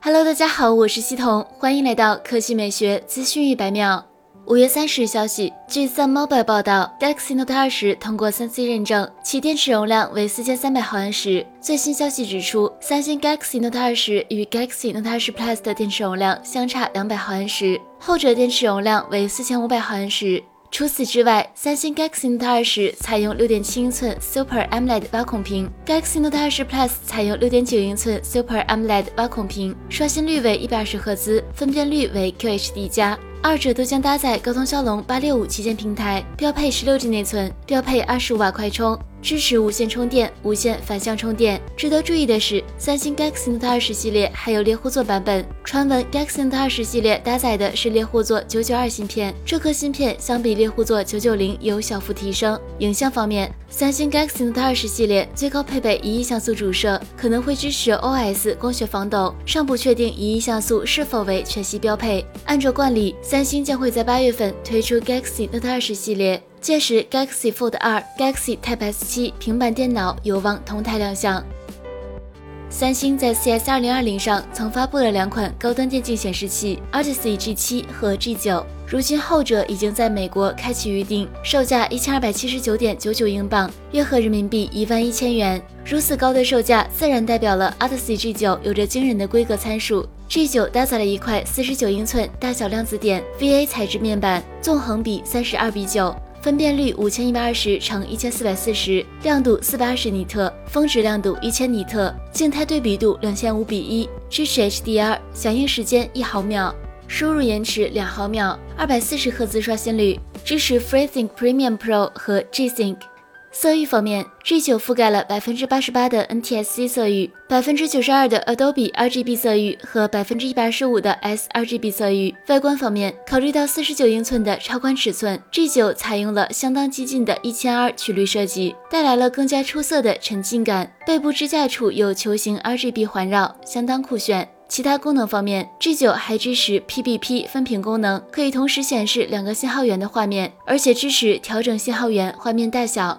Hello，大家好，我是西彤，欢迎来到科技美学资讯一百秒。五月三十日消息，据 Sun Mobile 报道，Galaxy Note 二十通过三 C 认证，其电池容量为四千三百毫安时。最新消息指出，三星 Galaxy Note 二十与 Galaxy Note 二十 Plus 的电池容量相差两百毫安时，后者电池容量为四千五百毫安时。除此之外，三星 Galaxy Note 二十采用六点七英寸 Super AMOLED 挖孔屏，Galaxy Note 二十 Plus 采用六点九英寸 Super AMOLED 挖孔屏，刷新率为一百二十赫兹，分辨率为 QHD 加，二者都将搭载高通骁龙八六五旗舰平台，标配十六 G 内存，标配二十五瓦快充。支持无线充电、无线反向充电。值得注意的是，三星 Galaxy Note 二十系列还有猎户座版本。传闻 Galaxy Note 二十系列搭载的是猎户座九九二芯片，这颗芯片相比猎户座九九零有小幅提升。影像方面，三星 Galaxy Note 二十系列最高配备一亿像素主摄，可能会支持 OIS 光学防抖，尚不确定一亿像素是否为全系标配。按照惯例，三星将会在八月份推出 Galaxy Note 二十系列。届时，Galaxy Fold 2、Galaxy Tab S7 平板电脑有望同台亮相。三星在 CS 2020上曾发布了两款高端电竞显示器，Odyssey G7 和 G9，如今后者已经在美国开启预定，售价一千二百七十九点九九英镑，约合人民币一万一千元。如此高的售价，自然代表了 Odyssey G9 有着惊人的规格参数。G9 搭载了一块四十九英寸大小量子点 VA 材质面板，纵横比三十二比九。分辨率五千一百二十乘一千四百四十，亮度四百二十尼特，峰值亮度一千尼特，静态对比度两千五比一，支持 HDR，响应时间一毫秒，输入延迟两毫秒，二百四十赫兹刷新率，支持 FreeSync Premium Pro 和 G-Sync。色域方面，G9 覆盖了百分之八十八的 NTSC 色域，百分之九十二的 Adobe RGB 色域和百分之一百二十五的 sRGB 色域。外观方面，考虑到四十九英寸的超宽尺寸，G9 采用了相当激进的一千 R 曲率设计，带来了更加出色的沉浸感。背部支架处有球形 RGB 环绕，相当酷炫。其他功能方面，G9 还支持 PBP 分屏功能，可以同时显示两个信号源的画面，而且支持调整信号源画面大小。